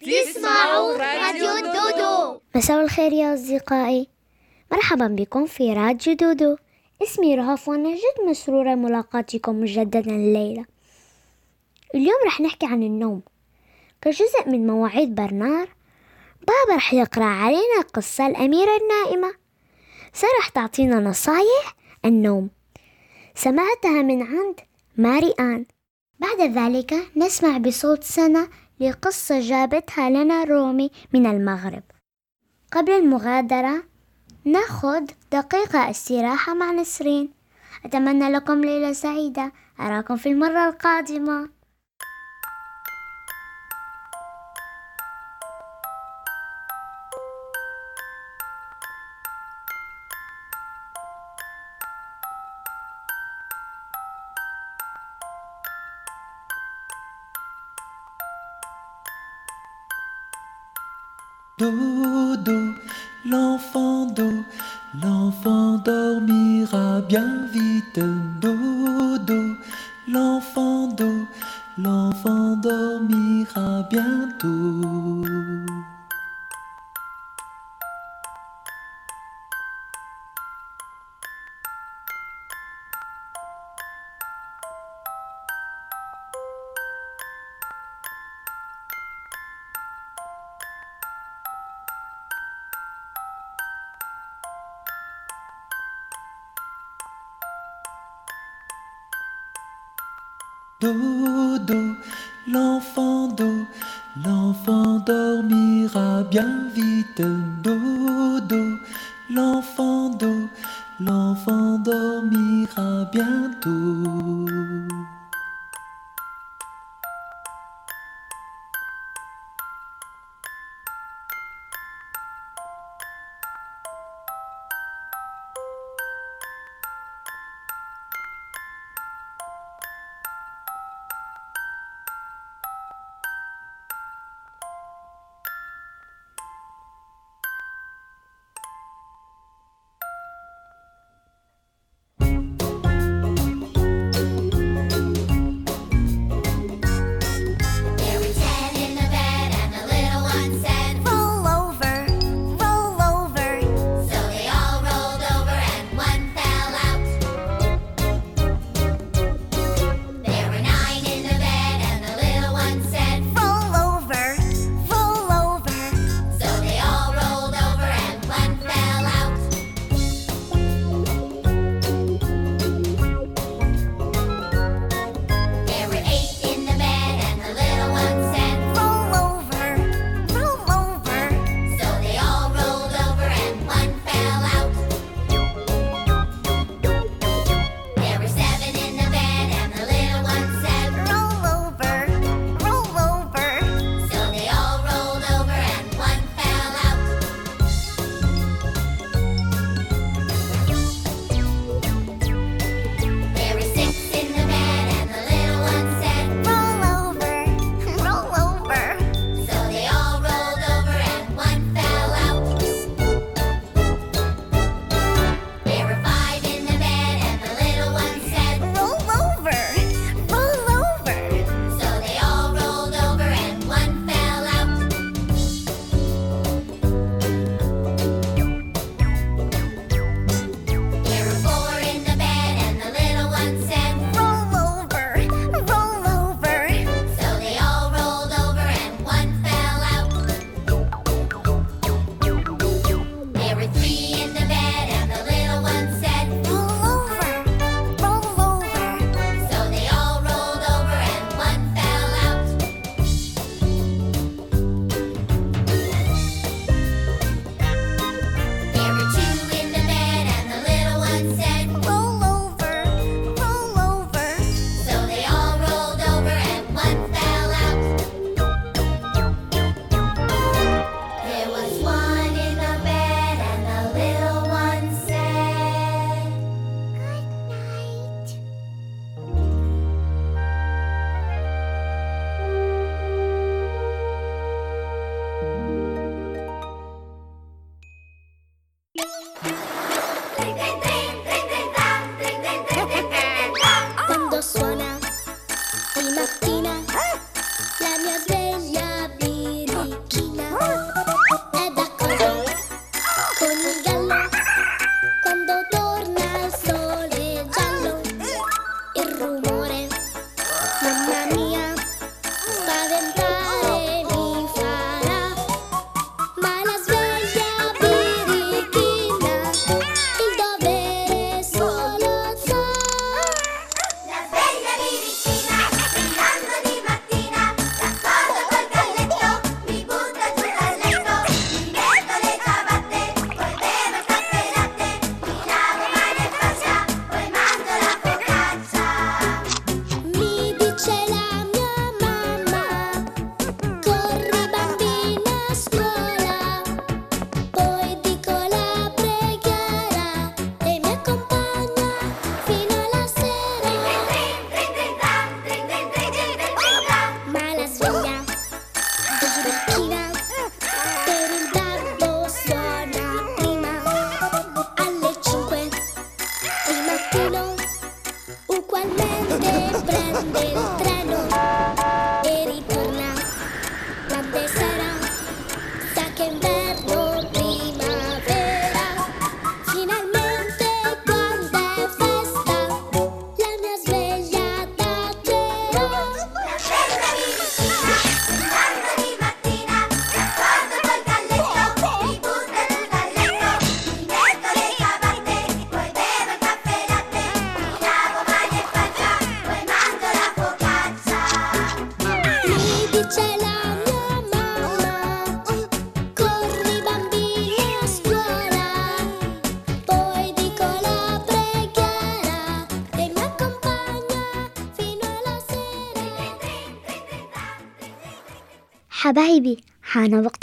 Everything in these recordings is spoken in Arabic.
تسمعوا راديو دودو. مساء الخير يا أصدقائي. مرحبا بكم في راديو دودو. اسمي رهف وأنا جد مسرورة ملاقاتكم مجددا الليلة اليوم رح نحكي عن النوم. كجزء من مواعيد برنار بابا رح يقرأ علينا قصة الأميرة النائمة. سارة رح تعطينا نصايح النوم. سمعتها من عند ماري آن بعد ذلك نسمع بصوت سنة لقصة جابتها لنا رومي من المغرب. قبل المغادرة ناخذ دقيقة استراحة مع نسرين. أتمنى لكم ليلة سعيدة. أراكم في المرة القادمة. Dodo, l'enfant d'eau, l'enfant dormira bien vite.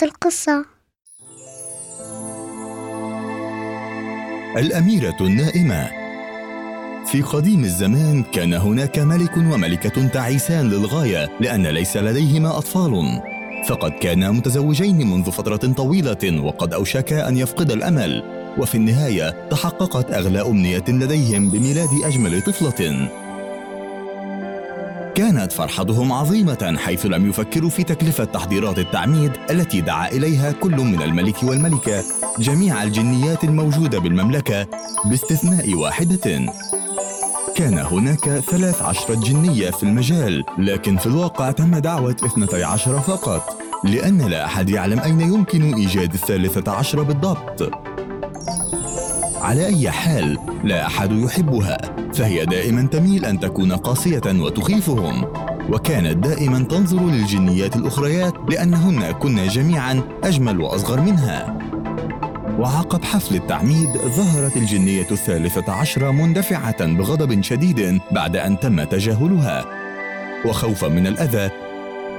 وقت القصة. الأميرة النائمة. في قديم الزمان كان هناك ملك وملكة تعيسان للغاية لأن ليس لديهما أطفال. فقد كانا متزوجين منذ فترة طويلة وقد أوشكا أن يفقد الأمل. وفي النهاية تحققت أغلى أمنية لديهم بميلاد أجمل طفلة. كانت فرحتهم عظيمة حيث لم يفكروا في تكلفة تحضيرات التعميد التي دعا إليها كل من الملك والملكة جميع الجنيات الموجودة بالمملكة باستثناء واحدة. كان هناك ثلاث عشرة جنية في المجال لكن في الواقع تم دعوة اثنتي عشر فقط لأن لا أحد يعلم أين يمكن إيجاد الثالثة عشر بالضبط. على أي حال لا أحد يحبها. فهي دائما تميل أن تكون قاسية وتخيفهم. وكانت دائما تنظر للجنيات الأخريات لأنهن كن جميعا أجمل وأصغر منها. وعقب حفل التعميد ظهرت الجنية الثالثة عشرة مندفعة بغضب شديد بعد أن تم تجاهلها. وخوفا من الأذى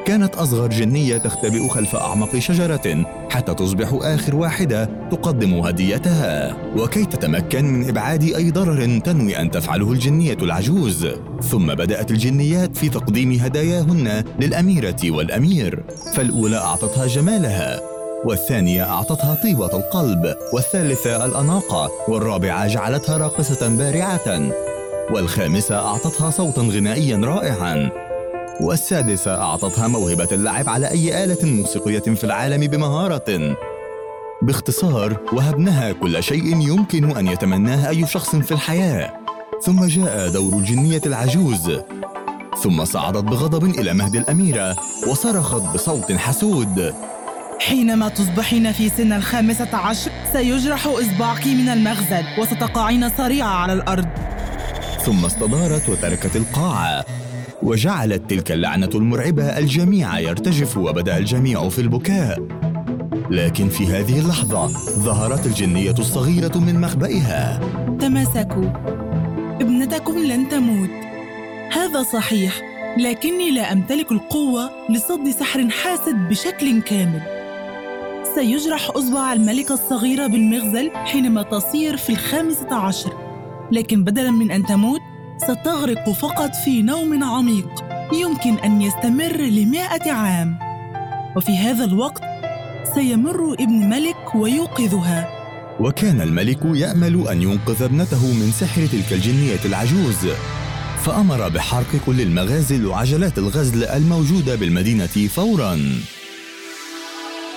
كانت أصغر جنية تختبئ خلف أعمق شجرة حتى تصبح آخر واحدة تقدم هديتها. وكي تتمكن من إبعاد أي ضرر تنوي أن تفعله الجنية العجوز. ثم بدأت الجنيات في تقديم هداياهن للأميرة والأمير فالأولى أعطتها جمالها والثانية أعطتها طيبة القلب والثالثة الأناقة والرابعة جعلتها راقصة بارعة والخامسة أعطتها صوتا غنائيا رائعا. والسادسة أعطتها موهبة اللعب على أي آلة موسيقية في العالم بمهارة. باختصار وهبناها كل شيء يمكن أن يتمناه أي شخص في الحياة. ثم جاء دور الجنية العجوز. ثم صعدت بغضب إلى مهد الأميرة وصرخت بصوت حسود. حينما تصبحين في سن الخامسة عشر سيجرح إصبعك من المغزل وستقعين صريعة على الأرض. ثم استدارت وتركت القاعة. وجعلت تلك اللعنة المرعبة الجميع يرتجف وبدأ الجميع في البكاء. لكن في هذه اللحظة ظهرت الجنية الصغيرة من مخبئها. تماسكوا. ابنتكم لن تموت. هذا صحيح لكني لا أمتلك القوة لصد سحر حاسد بشكل كامل. سيجرح أصبع الملكة الصغيرة بالمغزل حينما تصير في الخامسة عشر. لكن بدلاً من أن تموت ستغرق فقط في نوم عميق. يمكن أن يستمر لمائة عام. وفي هذا الوقت سيمر ابن ملك ويوقظها. وكان الملك يأمل أن ينقذ ابنته من سحر تلك الجنية العجوز. فأمر بحرق كل المغازل وعجلات الغزل الموجودة بالمدينة فوراً.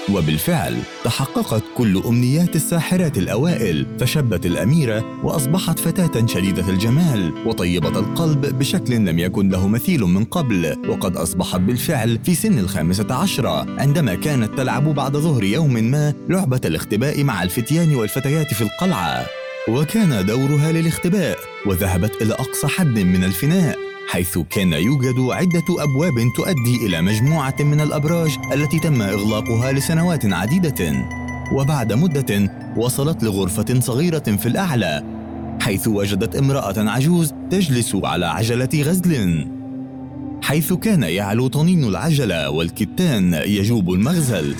وبالفعل تحققت كل أمنيات الساحرات الأوائل فشبت الأميرة وأصبحت فتاة شديدة الجمال وطيبة القلب بشكل لم يكن له مثيل من قبل وقد أصبحت بالفعل في سن الخامسة عشرة عندما كانت تلعب بعد ظهر يوم ما لعبة الاختباء مع الفتيان والفتيات في القلعة. وكان دورها للاختباء وذهبت إلى أقصى حد من الفناء. حيث كان يوجد عدة أبواب تؤدي إلى مجموعة من الأبراج التي تم إغلاقها لسنوات عديدة. وبعد مدة وصلت لغرفة صغيرة في الأعلى حيث وجدت امرأة عجوز تجلس على عجلة غزل. حيث كان يعلو طنين العجلة والكتان يجوب المغزل.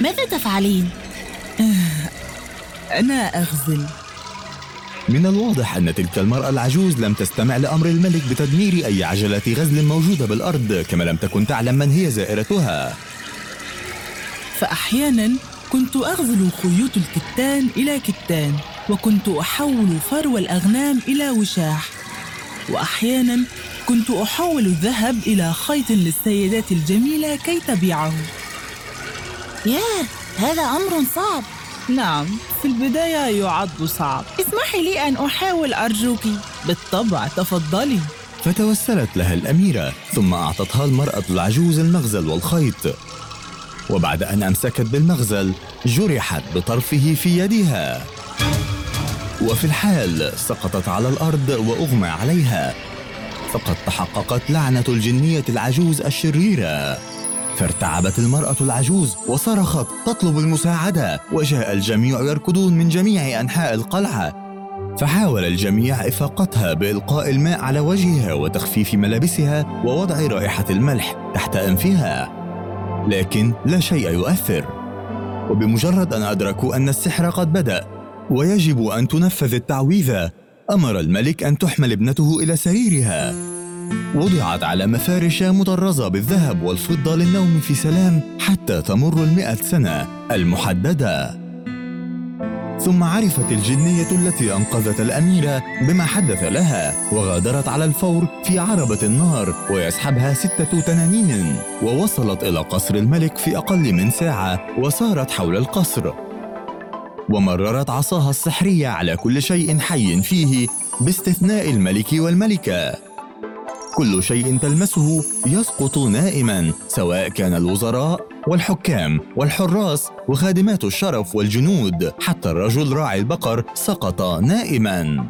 ماذا تفعلين؟ أنا أغزل. من الواضح أن تلك المرأة العجوز لم تستمع لأمر الملك بتدمير أي عجلة غزل موجودة بالأرض كما لم تكن تعلم من هي زائرتها. فأحيانا كنت أغزل خيوط الكتان إلى كتان وكنت أحول فرو الأغنام إلى وشاح. وأحيانا كنت أحول الذهب إلى خيط للسيدات الجميلة كي تبيعه. ياه هذا أمر صعب. نعم في البداية يعد صعب. اسمحي لي أن أحاول أرجوك. بالطبع تفضلي. فتوسلت لها الأميرة ثم أعطتها المرأة العجوز المغزل والخيط. وبعد أن أمسكت بالمغزل جرحت بطرفه في يدها وفي الحال سقطت على الأرض وأغمى عليها. فقد تحققت لعنة الجنية العجوز الشريرة. فارتعبت المرأة العجوز وصرخت تطلب المساعدة وجاء الجميع يركضون من جميع أنحاء القلعة. فحاول الجميع إفاقتها بإلقاء الماء على وجهها وتخفيف ملابسها ووضع رائحة الملح تحت أنفها. لكن لا شيء يؤثر. وبمجرد أن أدركوا أن السحر قد بدأ ويجب أن تنفذ التعويذة أمر الملك أن تحمل ابنته إلى سريرها. وضعت على مفارش مطرزة بالذهب والفضة للنوم في سلام حتى تمر المئة سنة المحددة. ثم عرفت الجنية التي أنقذت الأميرة بما حدث لها وغادرت على الفور في عربة النار ويسحبها ستة تنانين ووصلت إلى قصر الملك في أقل من ساعة وسارت حول القصر. ومررت عصاها السحرية على كل شيء حي فيه باستثناء الملك والملكة. كل شيء تلمسه يسقط نائما سواء كان الوزراء والحكام والحراس وخادمات الشرف والجنود. حتى الرجل راعي البقر سقط نائما.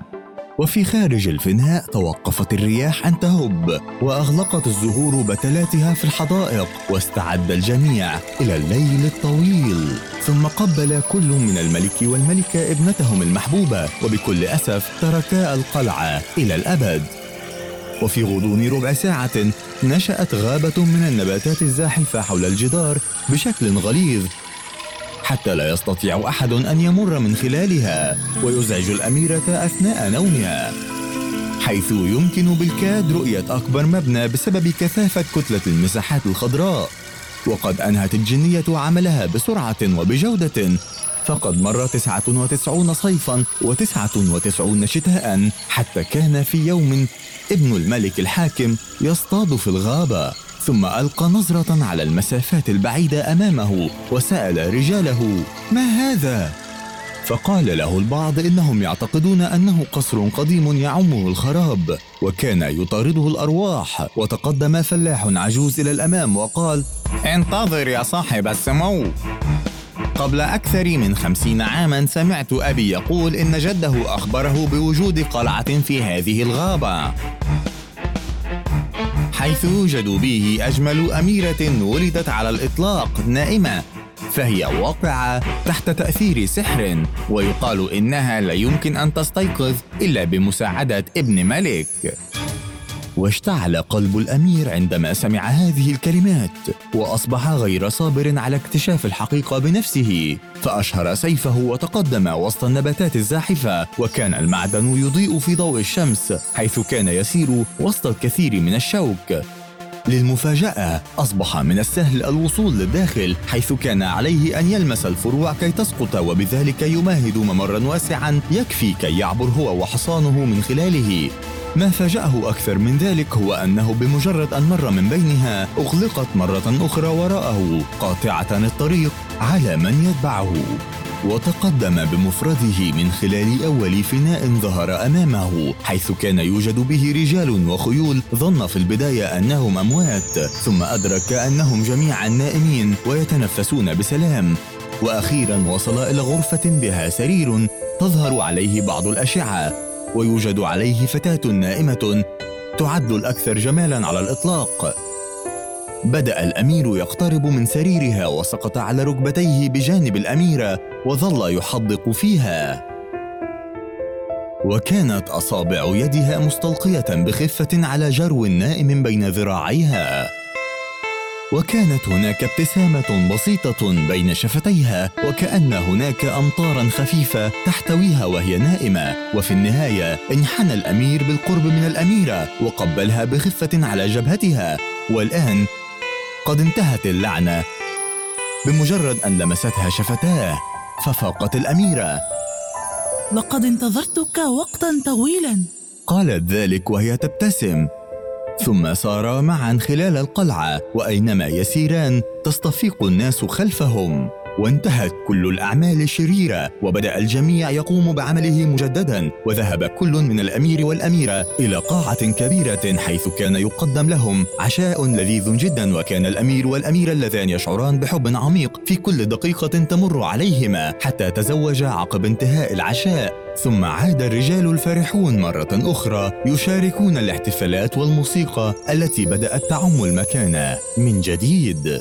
وفي خارج الفناء توقفت الرياح أن تهب وأغلقت الزهور بتلاتها في الحدائق واستعد الجميع إلى الليل الطويل. ثم قبل كل من الملك والملكة ابنتهم المحبوبة وبكل أسف تركا القلعة إلى الأبد. وفي غضون ربع ساعة نشأت غابة من النباتات الزاحفة حول الجدار بشكل غليظ حتى لا يستطيع أحد أن يمر من خلالها ويزعج الأميرة أثناء نومها حيث يمكن بالكاد رؤية أكبر مبنى بسبب كثافة كتلة المساحات الخضراء وقد أنهت الجنية عملها بسرعة وبجودة فقد مر تسعة وتسعون صيفا وتسعة وتسعون شتاء حتى كان في يوم ابن الملك الحاكم يصطاد في الغابة ثم ألقى نظرة على المسافات البعيدة أمامه وسأل رجاله ما هذا؟ فقال له البعض إنهم يعتقدون أنه قصر قديم يعمه الخراب وكان يطارده الأرواح وتقدم فلاح عجوز إلى الأمام وقال انتظر يا صاحب السمو قبل أكثر من خمسين عاما سمعت أبي يقول إن جده أخبره بوجود قلعة في هذه الغابة. حيث يوجد به أجمل أميرة ولدت على الإطلاق نائمة فهي واقعة تحت تأثير سحر ويقال إنها لا يمكن أن تستيقظ إلا بمساعدة ابن ملك. واشتعل قلب الأمير عندما سمع هذه الكلمات وأصبح غير صابر على اكتشاف الحقيقة بنفسه فأشهر سيفه وتقدم وسط النباتات الزاحفة وكان المعدن يضيء في ضوء الشمس حيث كان يسير وسط الكثير من الشوك. للمفاجأة أصبح من السهل الوصول للداخل حيث كان عليه أن يلمس الفروع كي تسقط وبذلك يمهد ممرا واسعا يكفي كي يعبر هو وحصانه من خلاله. ما فاجأه أكثر من ذلك هو أنه بمجرد أن مر من بينها أغلقت مرة أخرى وراءه قاطعة الطريق على من يتبعه. وتقدم بمفرده من خلال أول فناء ظهر أمامه حيث كان يوجد به رجال وخيول ظن في البداية أنهم أموات ثم أدرك أنهم جميعا نائمين ويتنفسون بسلام. وأخيرا وصل إلى غرفة بها سرير تظهر عليه بعض الأشعة. ويوجد عليه فتاة نائمة تعد الأكثر جمالا على الإطلاق. بدأ الأمير يقترب من سريرها وسقط على ركبتيه بجانب الأميرة وظل يحدق فيها. وكانت أصابع يدها مستلقية بخفة على جرو نائم بين ذراعيها. وكانت هناك ابتسامة بسيطة بين شفتيها وكأن هناك أمطارا خفيفة تحتويها وهي نائمة. وفي النهاية انحنى الأمير بالقرب من الأميرة وقبلها بخفة على جبهتها. والآن قد انتهت اللعنة. بمجرد أن لمستها شفتاه ففاقت الأميرة. لقد انتظرتك وقتا طويلا. قالت ذلك وهي تبتسم. ثم سارا معا خلال القلعة وأينما يسيران تصطفيق الناس خلفهم. وانتهت كل الأعمال الشريرة وبدأ الجميع يقوم بعمله مجددا وذهب كل من الأمير والأميرة إلى قاعة كبيرة حيث كان يقدم لهم عشاء لذيذ جدا وكان الأمير والأميرة اللذان يشعران بحب عميق في كل دقيقة تمر عليهما حتى تزوجا عقب انتهاء العشاء. ثم عاد الرجال الفرحون مرة أخرى يشاركون الاحتفالات والموسيقى التي بدأت تعم المكان. من جديد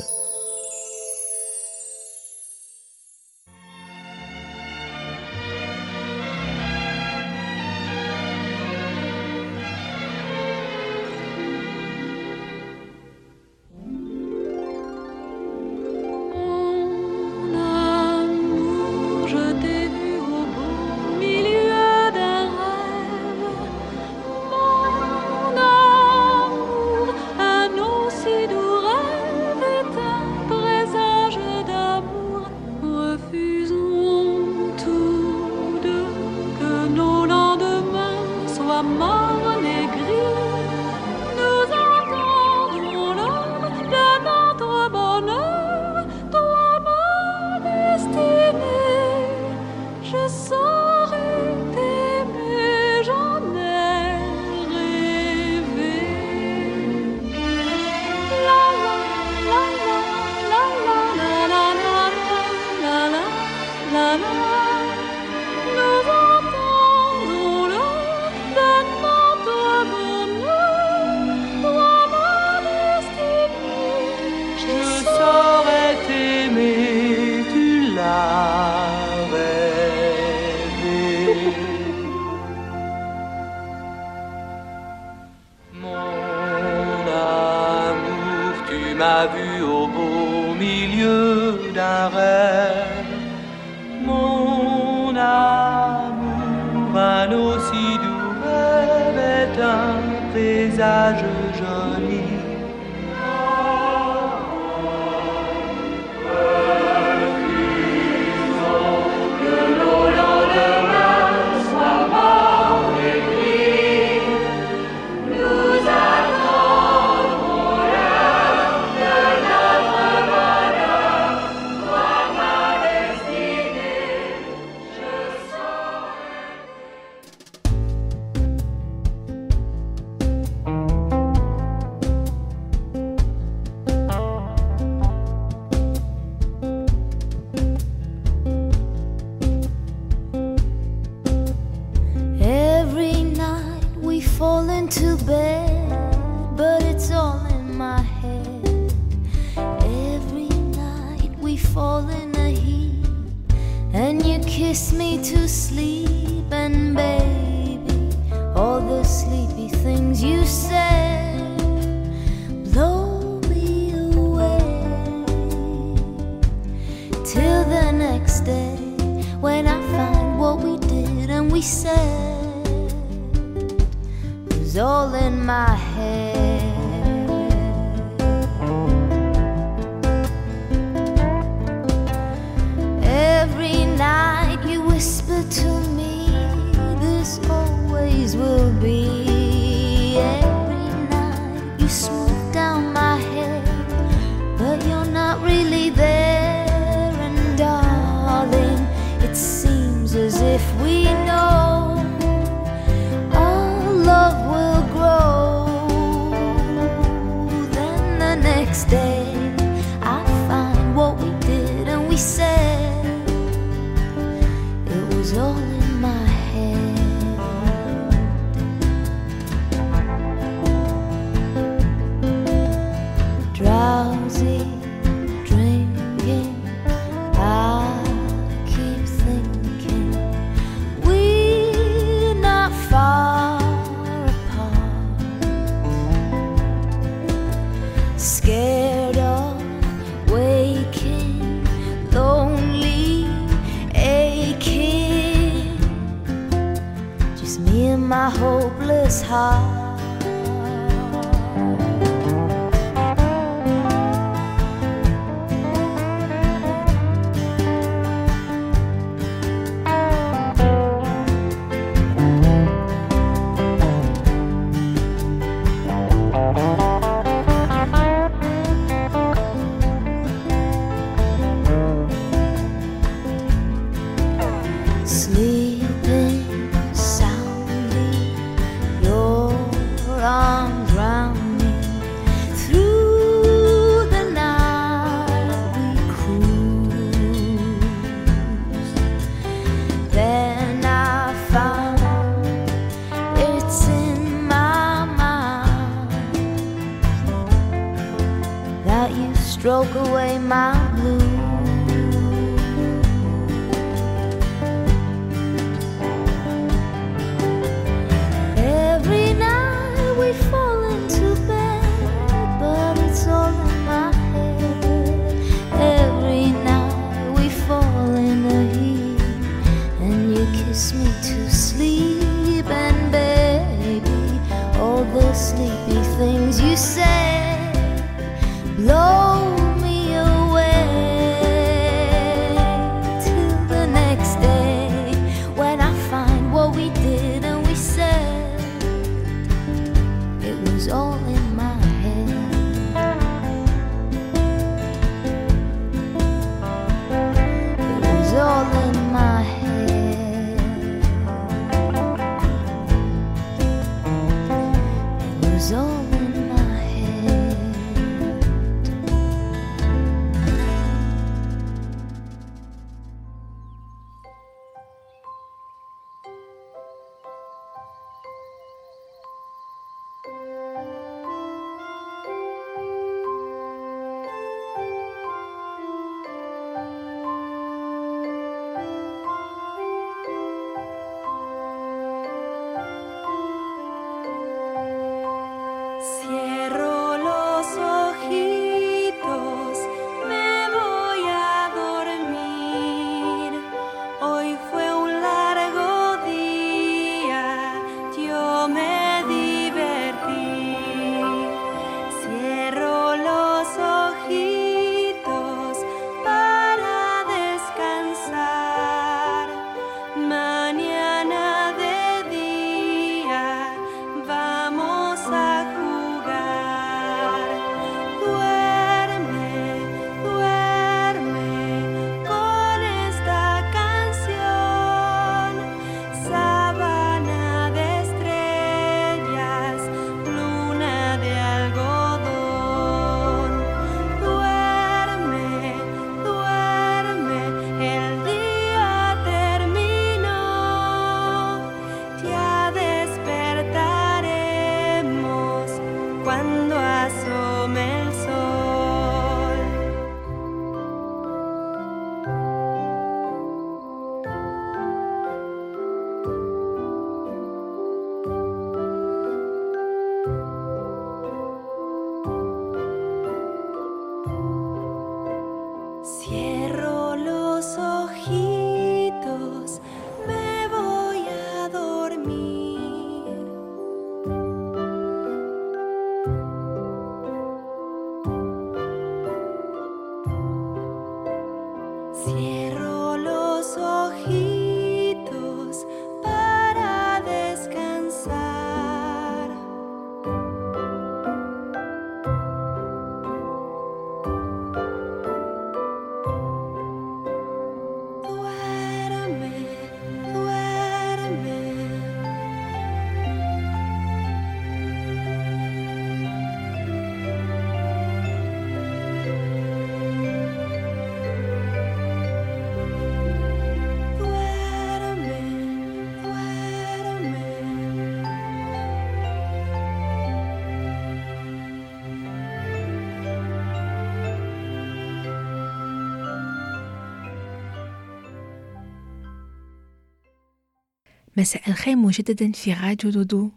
مساء الخير مجددا في راديو دودو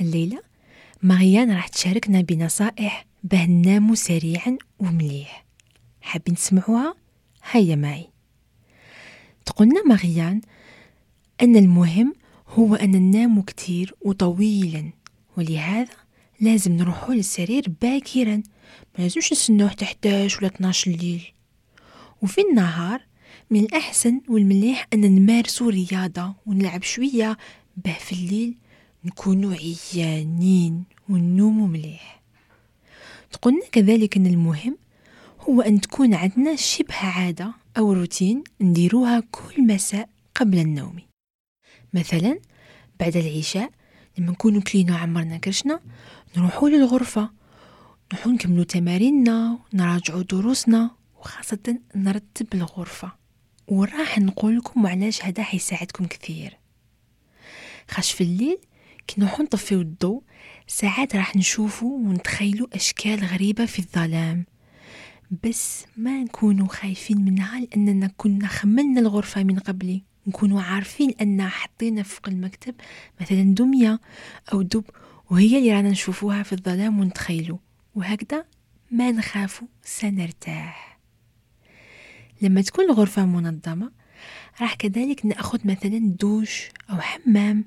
الليلة. ماريان راح تشاركنا بنصائح باه ننامو سريعا ومليح. حابين تسمعوها؟ هيا معي. تقولنا ماريان أن المهم هو أن ننام كتير وطويلا ولهذا لازم نروحو للسرير باكرا. ما لازمش نستناو حتى 11 ولا 12 الليل. وفي النهار من الأحسن والمليح أن نمارسو رياضة ونلعب شوية باه في الليل نكونو عيانين ونومو مليح. تقولنا كذلك أن المهم هو أن تكون عندنا شبه عادة أو روتين نديروها كل مساء قبل النوم. مثلا بعد العشاء لما نكونوا كلينا عمرنا كرشنا نروحوا للغرفة نروحوا نكملوا تماريننا ونراجعوا دروسنا وخاصة نرتب الغرفة. وراح نقول لكم علاش هذا حيساعدكم كثير. خاش في الليل كي نطفيو الضوء ساعات راح نشوفوا ونتخيلوا أشكال غريبة في الظلام. بس ما نكونوا خايفين منها لأننا كنا خملنا الغرفة من قبل نكونوا عارفين أن حطينا فوق المكتب مثلا دمية أو دب وهي اللي رانا نشوفوها في الظلام ونتخيلوا وهكذا ما نخافوا سنرتاح. لما تكون الغرفة منظمة راح كذلك نأخذ مثلا دوش أو حمام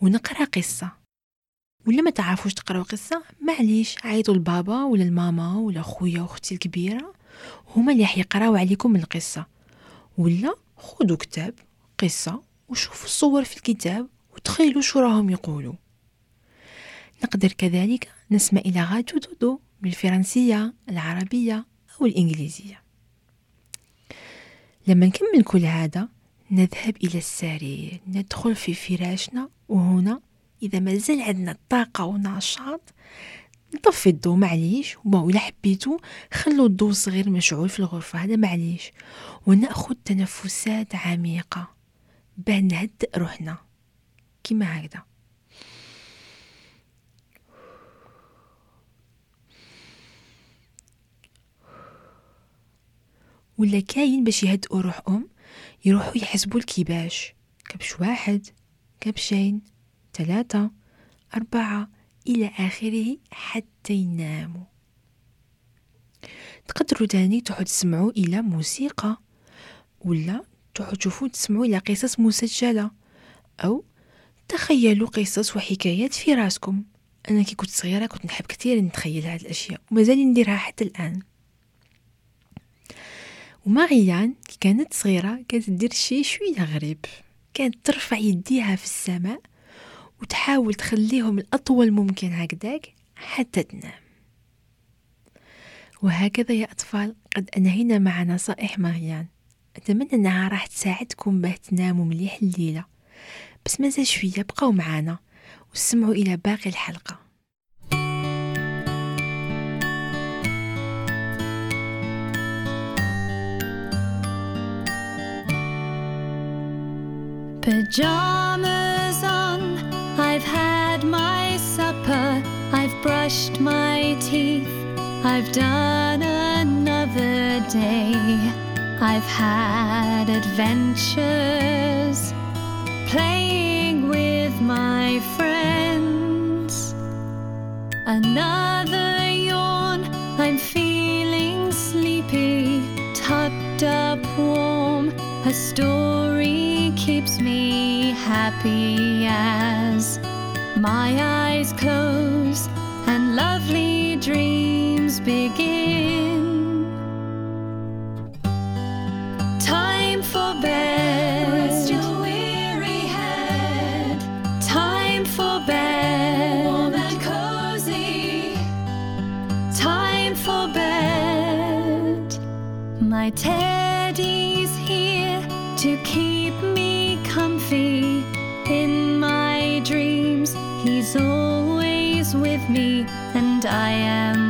ونقرأ قصة. ولا ما تعرفوش تقراو قصة معليش عيطوا لبابا ولا الماما ولا خويا وأختي الكبيرة هما اللي راح يقراو عليكم القصة. ولا خذوا كتاب قصة وشوفوا الصور في الكتاب وتخيلوا شو راهم يقولوا. نقدر كذلك نسمع إلى غاتو دودو بالفرنسية العربية أو الإنجليزية. لما نكمل كل هذا نذهب إلى السرير ندخل في فراشنا وهنا إذا ما زال عندنا الطاقة ونشاط نطفي الضو معليش. وإلا حبيتو خلو الضو صغير مشعول في الغرفة هذا معليش. ونأخذ تنفسات عميقة. باه نهدئ روحنا. كيما هكذا. ولا كاين باش يهدئوا روحهم يروحوا يحسبوا الكيباش. كبش واحد كبشين ثلاثة أربعة إلى آخره حتى يناموا. تقدروا تاني تحو تسمعوا إلى موسيقى ولا تحو تشوفوا تسمعوا إلى قصص مسجلة أو تخيلوا قصص وحكايات في راسكم. أنا كي كنت صغيرة كنت نحب كثير نتخيل هذه الأشياء ومازال نديرها حتى الآن. وماريان كي كانت صغيرة كانت تدير شي شوية غريب. كانت ترفع يديها في السماء وتحاول تخليهم الأطول ممكن هكذاك حتى تنام. وهكذا يا أطفال قد أنهينا مع نصائح ماريان. أتمنى أنها راح تساعدكم باه تناموا مليح الليلة. بس مازال شوية بقاو معانا. واستمعوا إلى باقي الحلقة. Pajamas on, I've had my supper, I've brushed my teeth, I've done another day. I've had adventures, playing with my friends. Another yawn, I'm feeling sleepy, tucked up warm. A story keeps me happy as my eyes close and lovely dreams begin. Time for bed. Rest your weary head. Time for bed. Warm and cozy. Time for bed. My teddy's here to keep me comfy in my dreams. He's always with me, and I am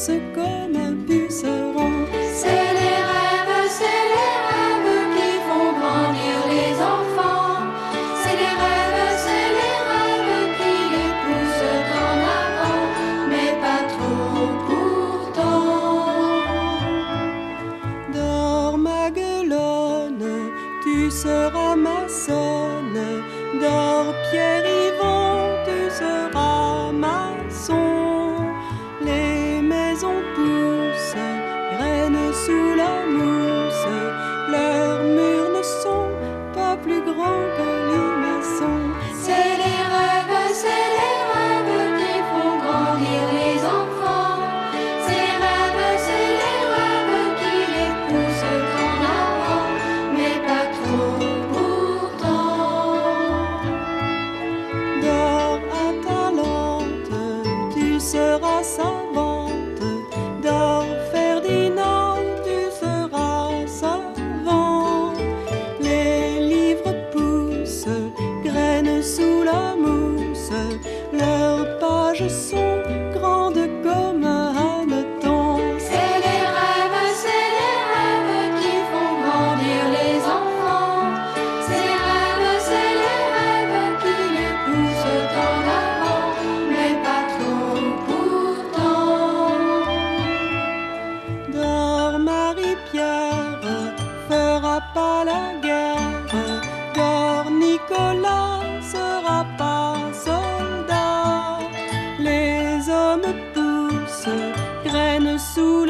있을까?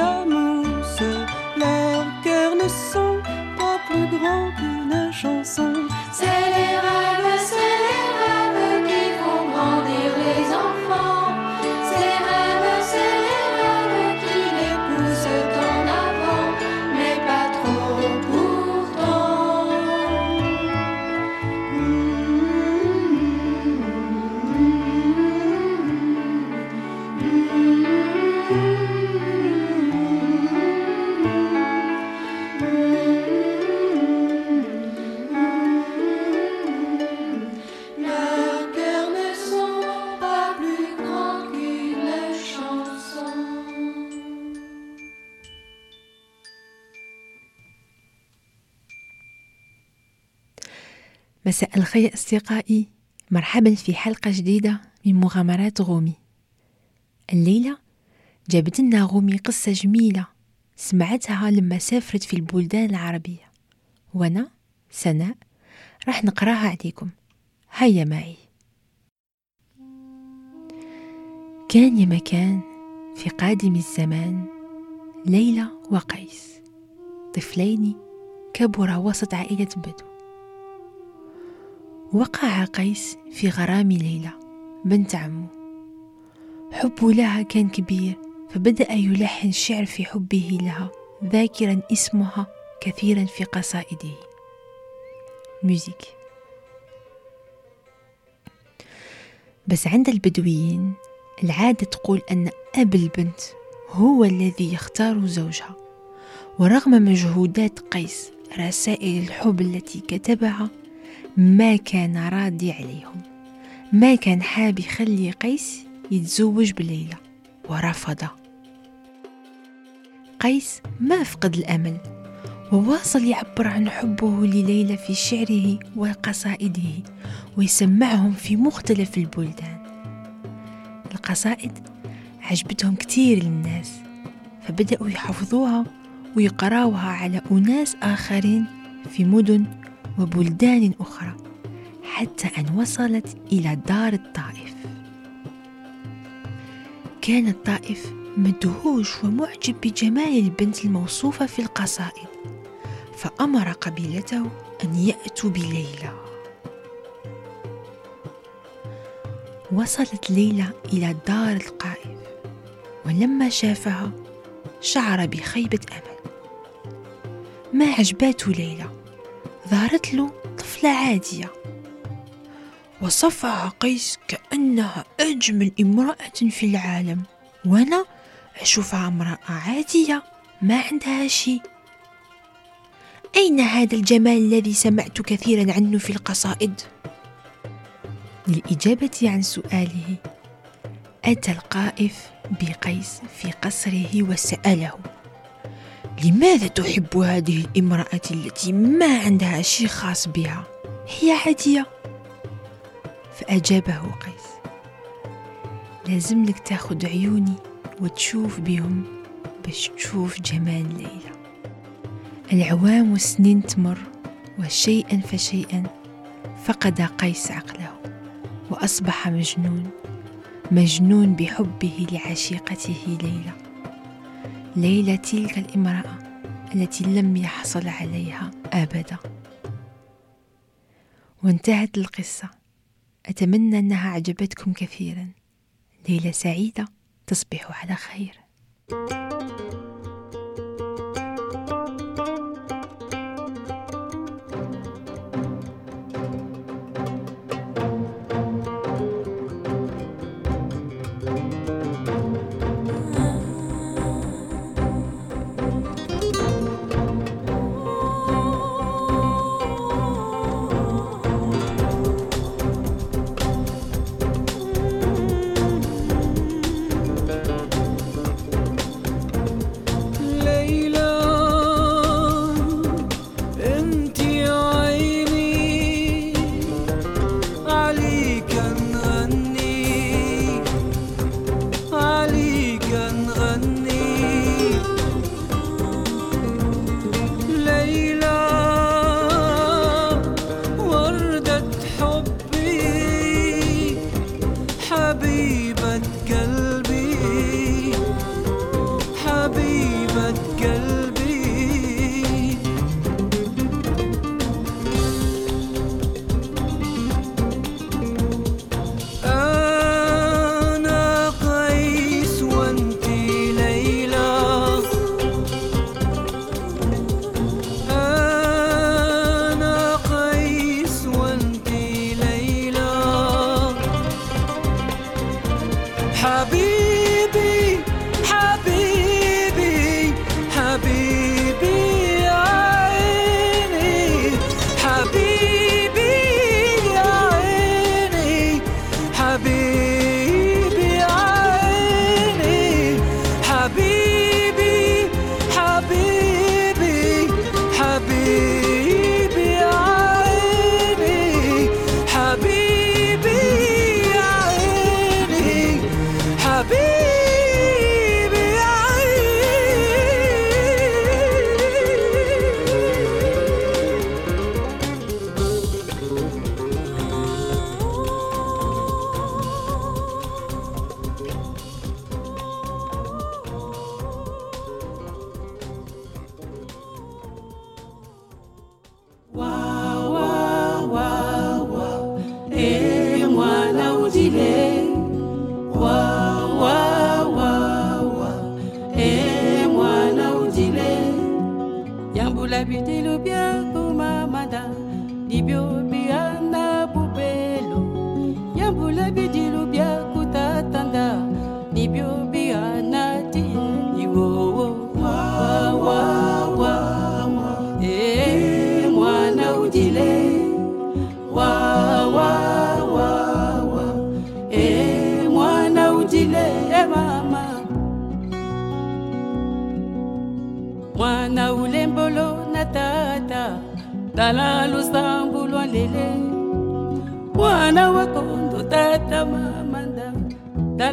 l'homme مساء الخير أصدقائي. مرحبا في حلقة جديدة من مغامرات غومي الليلة جابت لنا غومي قصة جميلة سمعتها لما سافرت في البلدان العربية. وأنا سناء راح نقرأها عليكم. هيا معي. كان يا مكان في قادم الزمان ليلى وقيس طفلين كبرا وسط عائلة بدو. وقع قيس في غرام ليلى بنت عمه. حبه لها كان كبير فبدأ يلحن شعر في حبه لها ذاكرا اسمها كثيرا في قصائده. ميوزيك بس عند البدويين العادة تقول أن أب البنت هو الذي يختار زوجها ورغم مجهودات قيس رسائل الحب التي كتبها ما كان راضي عليهم. ما كان حاب يخلي قيس يتزوج بليلى. ورفض. قيس ما فقد الأمل. وواصل يعبر عن حبه لليلى في شعره وقصائده ويسمعهم في مختلف البلدان. القصائد عجبتهم كتير للناس فبدأوا يحفظوها ويقراوها على أناس آخرين في مدن وبلدان أخرى حتى أن وصلت إلى دار الطائف. كان الطائف مدهوش ومعجب بجمال البنت الموصوفة في القصائد فأمر قبيلته أن يأتوا بليلى. وصلت ليلى إلى دار القائف ولما شافها شعر بخيبة أمل. ما عجباته ليلى؟ ظهرت له طفلة عادية. وصفها قيس كأنها أجمل امرأة في العالم. وأنا أشوفها امرأة عادية ما عندها شيء. أين هذا الجمال الذي سمعت كثيرا عنه في القصائد؟ للإجابة عن سؤاله أتى القائف بقيس في قصره وسأله. لماذا تحب هذه الامرأة التي ما عندها شيء خاص بها؟ هي عادية فأجابه قيس. لازم لك تاخد عيوني وتشوف بهم باش تشوف جمال ليلى. العوام والسنين تمر وشيئا فشيئا فقد قيس عقله وأصبح مجنون. مجنون بحبه لعشيقته ليلى. ليلى تلك الامرأة التي لم يحصل عليها أبدا. وانتهت القصة. أتمنى أنها عجبتكم كثيرا. ليلة سعيدة تصبحوا على خير. thank you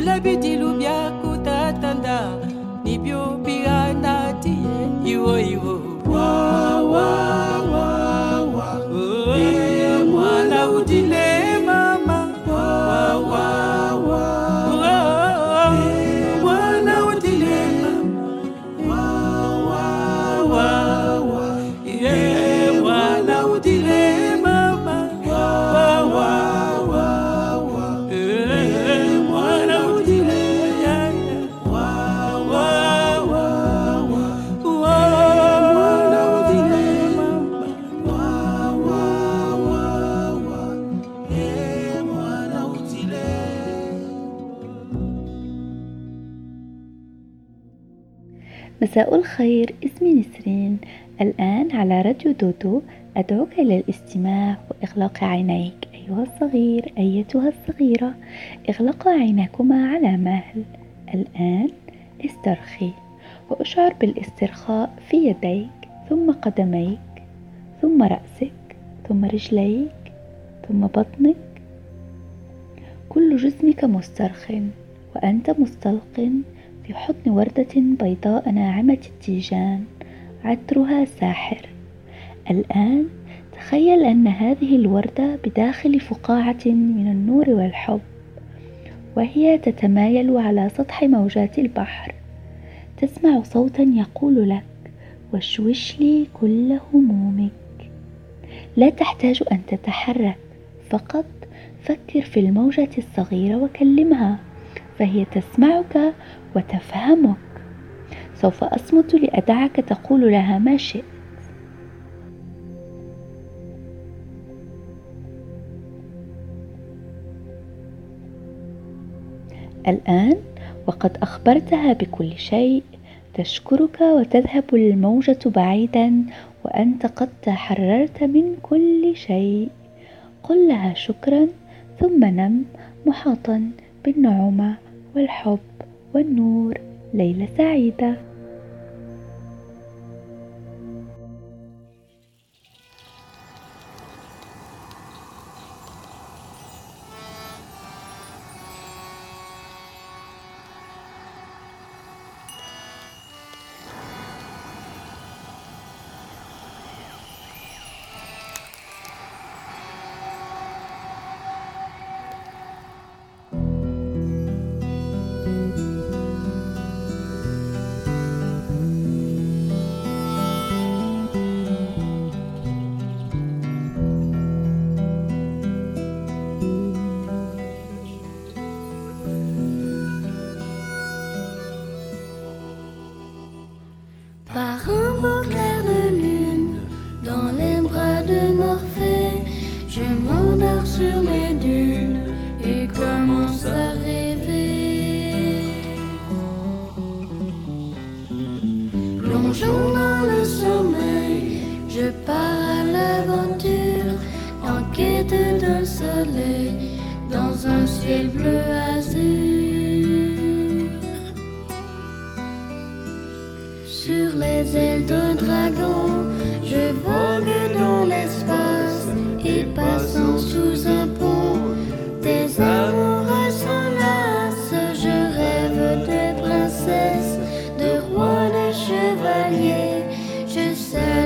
la bute مساء الخير اسمي نسرين. الآن على راديو دودو أدعوك إلى الاستماع وإغلاق عينيك أيها الصغير أيتها الصغيرة. اغلقا عيناكما على مهل. الآن استرخي. وأشعر بالاسترخاء في يديك ثم قدميك ثم رأسك ثم رجليك ثم بطنك. كل جسمك مسترخٍ وأنت مستلق. في حضن وردة بيضاء ناعمة التيجان عطرها ساحر. الآن تخيل أن هذه الوردة بداخل فقاعة من النور والحب وهي تتمايل على سطح موجات البحر. تسمع صوتا يقول لك وشوش لي كل همومك. لا تحتاج أن تتحرك فقط فكر في الموجة الصغيرة وكلمها فهي تسمعك وتفهمك. سوف أصمت لأدعك تقول لها ما شئت. الآن وقد أخبرتها بكل شيء تشكرك وتذهب الموجة بعيدا وأنت قد تحررت من كل شيء. قل لها شكرا ثم نم محاطا بالنعومة والحب. والنور ليلة سعيدة.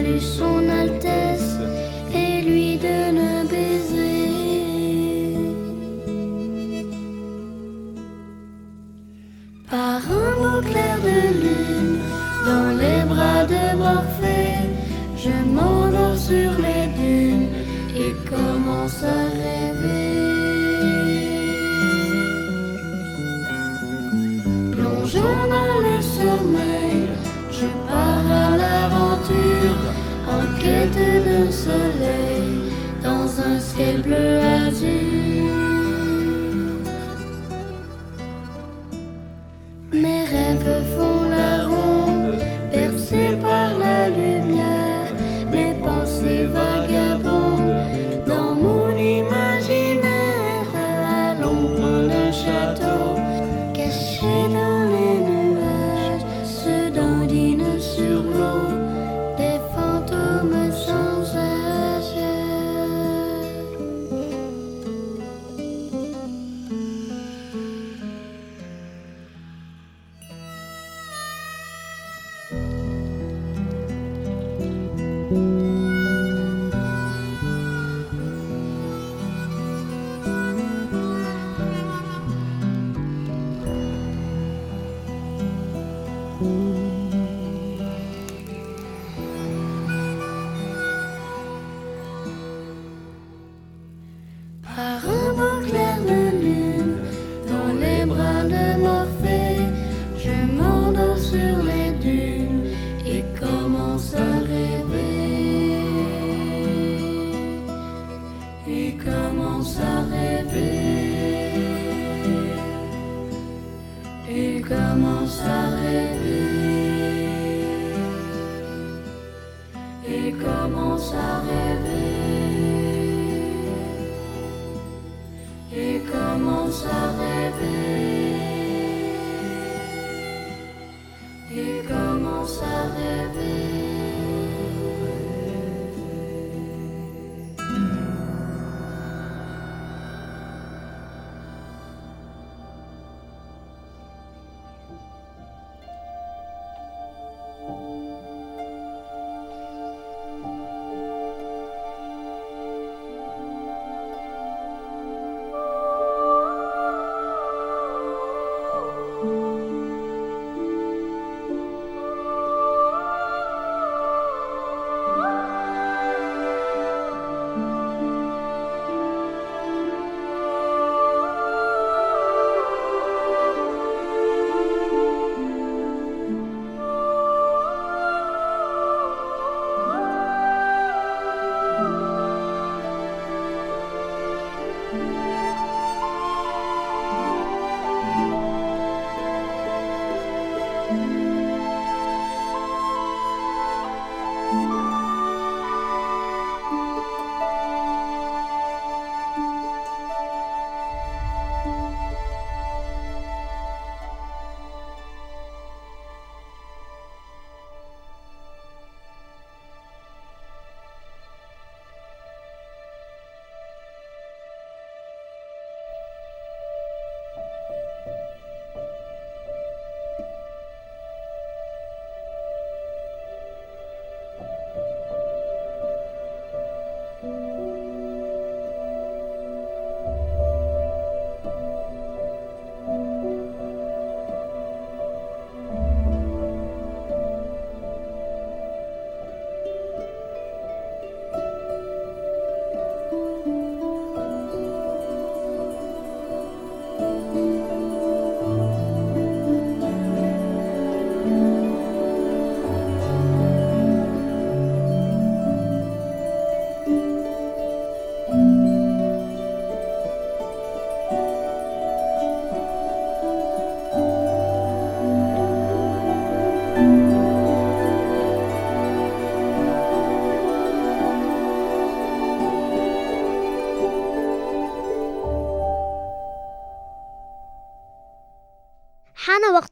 les sons sunshine.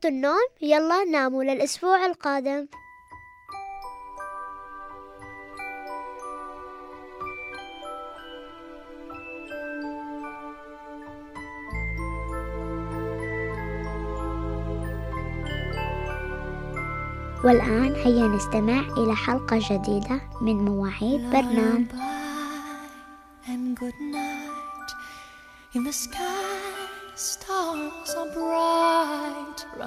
وقت النوم. يلا ناموا للأسبوع القادم. والآن هيا نستمع إلى حلقة جديدة من مواعيد برنامج.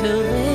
till then.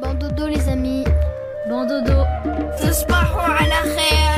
Bon dodo les amis. Bon dodo, ce pas moi à la faire